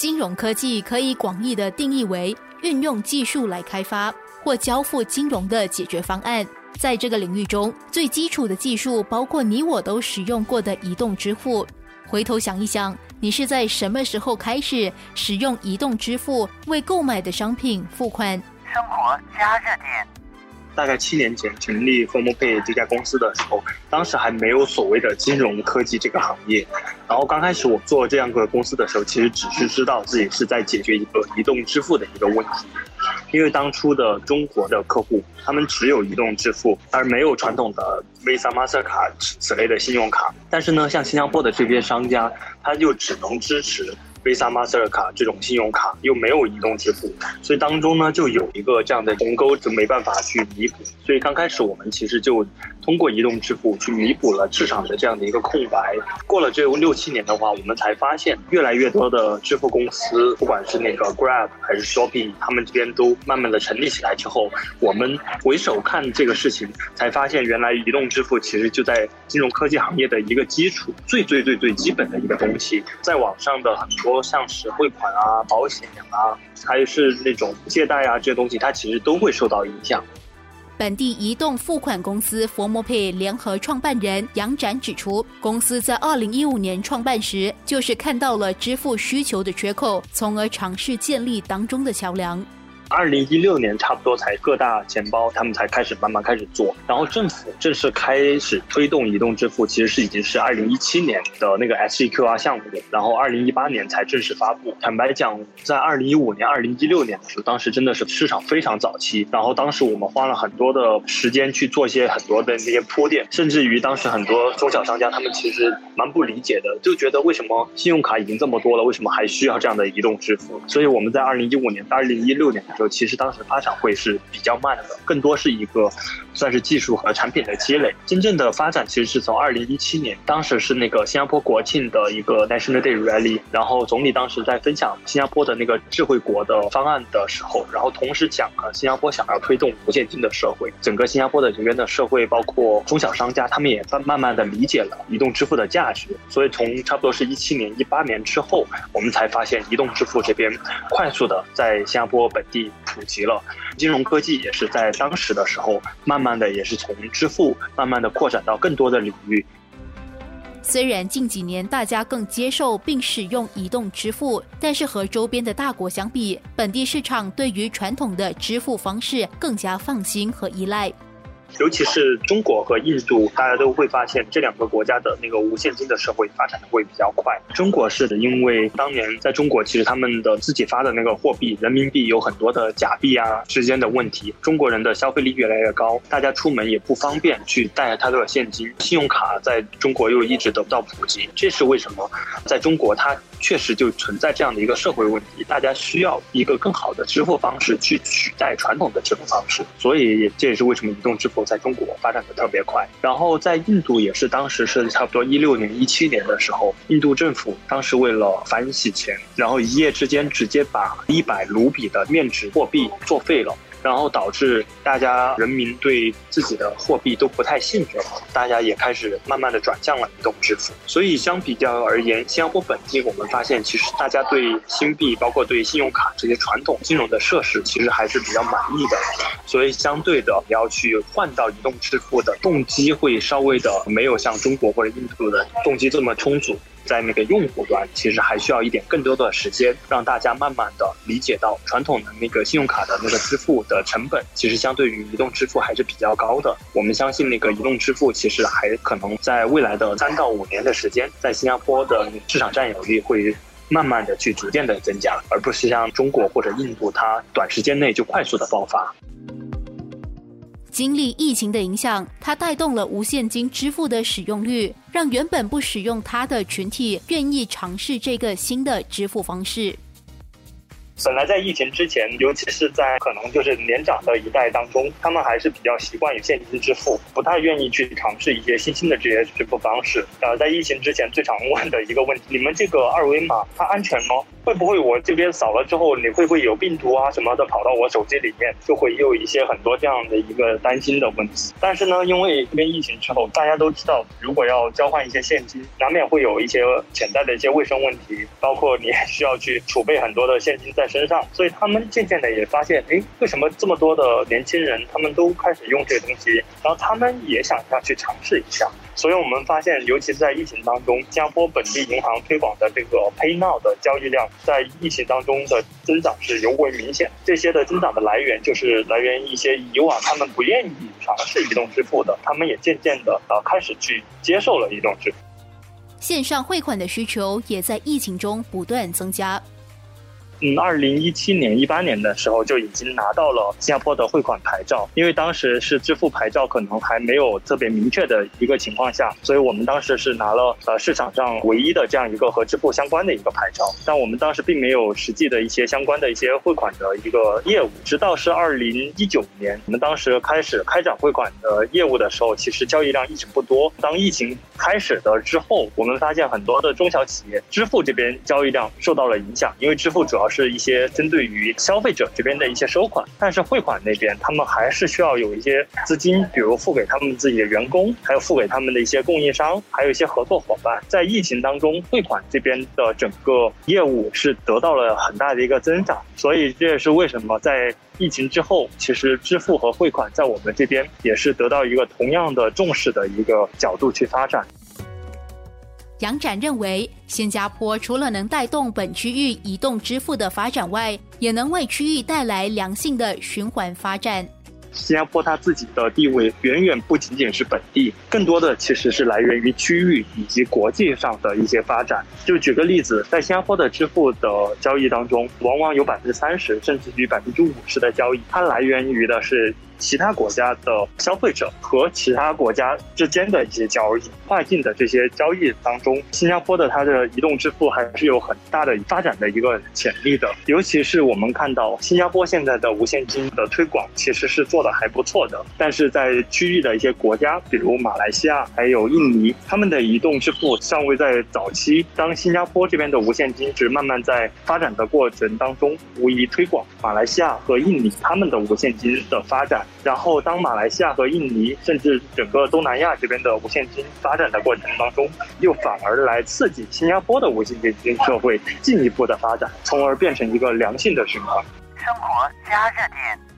金融科技可以广义的定义为运用技术来开发或交付金融的解决方案。在这个领域中，最基础的技术包括你我都使用过的移动支付。回头想一想，你是在什么时候开始使用移动支付为购买的商品付款？生活加热点。大概七年前成立 FormoPay 这家公司的时候，当时还没有所谓的金融科技这个行业。然后刚开始我做这样个公司的时候，其实只是知道自己是在解决一个移动支付的一个问题。因为当初的中国的客户，他们只有移动支付，而没有传统的 Visa、Mastercard 此类的信用卡。但是呢，像新加坡的这边商家，他就只能支持。Visa、Mastercard 这种信用卡又没有移动支付，所以当中呢就有一个这样的鸿沟，就没办法去弥补。所以刚开始我们其实就通过移动支付去弥补了市场的这样的一个空白。过了这六七年的话，我们才发现越来越多的支付公司，不管是那个 Grab 还是 Shopping，他们这边都慢慢的成立起来之后，我们回首看这个事情，才发现原来移动支付其实就在金融科技行业的一个基础，最最最最基本的一个东西，在网上的很多。多像是汇款啊、保险啊，还是那种借贷啊这些东西，它其实都会受到影响。本地移动付款公司 FormoPay 联合创办人杨展指出，公司在二零一五年创办时，就是看到了支付需求的缺口，从而尝试建立当中的桥梁。二零一六年差不多才各大钱包他们才开始慢慢开始做，然后政府正式开始推动移动支付，其实是已经是二零一七年的那个 SEQR 项目，然后二零一八年才正式发布。坦白讲，在二零一五年、二零一六年的时候，当时真的是市场非常早期，然后当时我们花了很多的时间去做一些很多的那些铺垫，甚至于当时很多中小商家他们其实蛮不理解的，就觉得为什么信用卡已经这么多了，为什么还需要这样的移动支付？所以我们在二零一五年、二零一六年。其实当时发展会是比较慢的，更多是一个算是技术和产品的积累。真正的发展其实是从二零一七年，当时是那个新加坡国庆的一个 National Day Rally，然后总理当时在分享新加坡的那个智慧国的方案的时候，然后同时讲了新加坡想要推动无现金的社会，整个新加坡的这边的社会，包括中小商家，他们也慢慢慢的理解了移动支付的价值。所以从差不多是一七年、一八年之后，我们才发现移动支付这边快速的在新加坡本地。普及了，金融科技也是在当时的时候，慢慢的也是从支付慢慢的扩展到更多的领域。虽然近几年大家更接受并使用移动支付，但是和周边的大国相比，本地市场对于传统的支付方式更加放心和依赖。尤其是中国和印度，大家都会发现这两个国家的那个无现金的社会发展的会比较快。中国是因为当年在中国，其实他们的自己发的那个货币人民币有很多的假币啊之间的问题，中国人的消费力越来越高，大家出门也不方便去带太多的现金，信用卡在中国又一直得不到普及，这是为什么？在中国它。确实就存在这样的一个社会问题，大家需要一个更好的支付方式去取代传统的支付方式，所以这也是为什么移动支付在中国发展的特别快。然后在印度也是当时是差不多一六年、一七年的时候，印度政府当时为了反洗钱，然后一夜之间直接把一百卢比的面值货币作废了。然后导致大家人民对自己的货币都不太信任，大家也开始慢慢的转向了移动支付。所以相比较而言，新加坡本地我们发现，其实大家对新币，包括对信用卡这些传统金融的设施，其实还是比较满意的。所以相对的，你要去换到移动支付的动机会稍微的没有像中国或者印度的动机这么充足。在那个用户端，其实还需要一点更多的时间，让大家慢慢的理解到传统的那个信用卡的那个支付的成本，其实相对于移动支付还是比较高的。我们相信那个移动支付其实还可能在未来的三到五年的时间，在新加坡的市场占有率会慢慢的去逐渐的增加，而不是像中国或者印度，它短时间内就快速的爆发。经历疫情的影响，它带动了无现金支付的使用率，让原本不使用它的群体愿意尝试这个新的支付方式。本来在疫情之前，尤其是在可能就是年长的一代当中，他们还是比较习惯于现金支付，不太愿意去尝试一些新兴的这些支付方式。呃，在疫情之前最常问的一个问题：你们这个二维码它安全吗？会不会我这边扫了之后，你会不会有病毒啊什么的跑到我手机里面，就会有一些很多这样的一个担心的问题。但是呢，因为这边疫情之后，大家都知道，如果要交换一些现金，难免会有一些潜在的一些卫生问题，包括你需要去储备很多的现金在身上。所以他们渐渐的也发现，哎，为什么这么多的年轻人他们都开始用这个东西，然后他们也想要去尝试一下。所以我们发现，尤其是在疫情当中，新加坡本地银行推广的这个 Pay Now 的交易量，在疫情当中的增长是尤为明显。这些的增长的来源，就是来源于一些以往他们不愿意尝试移动支付的，他们也渐渐的呃开始去接受了移动支付。线上汇款的需求也在疫情中不断增加。嗯，二零一七年、一八年的时候就已经拿到了新加坡的汇款牌照，因为当时是支付牌照可能还没有特别明确的一个情况下，所以我们当时是拿了呃市场上唯一的这样一个和支付相关的一个牌照，但我们当时并没有实际的一些相关的一些汇款的一个业务。直到是二零一九年，我们当时开始开展汇款的业务的时候，其实交易量一直不多。当疫情开始的之后，我们发现很多的中小企业支付这边交易量受到了影响，因为支付主要是一些针对于消费者这边的一些收款，但是汇款那边他们还是需要有一些资金，比如付给他们自己的员工，还有付给他们的一些供应商，还有一些合作伙伴。在疫情当中，汇款这边的整个业务是得到了很大的一个增长，所以这也是为什么在疫情之后，其实支付和汇款在我们这边也是得到一个同样的重视的一个角度去发展。杨展认为，新加坡除了能带动本区域移动支付的发展外，也能为区域带来良性的循环发展。新加坡它自己的地位远远不仅仅是本地，更多的其实是来源于区域以及国际上的一些发展。就举个例子，在新加坡的支付的交易当中，往往有百分之三十甚至于百分之五十的交易，它来源于的是。其他国家的消费者和其他国家之间的一些交易，跨境的这些交易当中，新加坡的它的移动支付还是有很大的发展的一个潜力的。尤其是我们看到新加坡现在的无现金的推广其实是做的还不错的，但是在区域的一些国家，比如马来西亚还有印尼，他们的移动支付尚未在早期。当新加坡这边的无现金是慢慢在发展的过程当中，无疑推广马来西亚和印尼他们的无现金的发展。然后，当马来西亚和印尼，甚至整个东南亚这边的无现金发展的过程当中，又反而来刺激新加坡的无现金社会进一步的发展，从而变成一个良性的循环。生活加热点。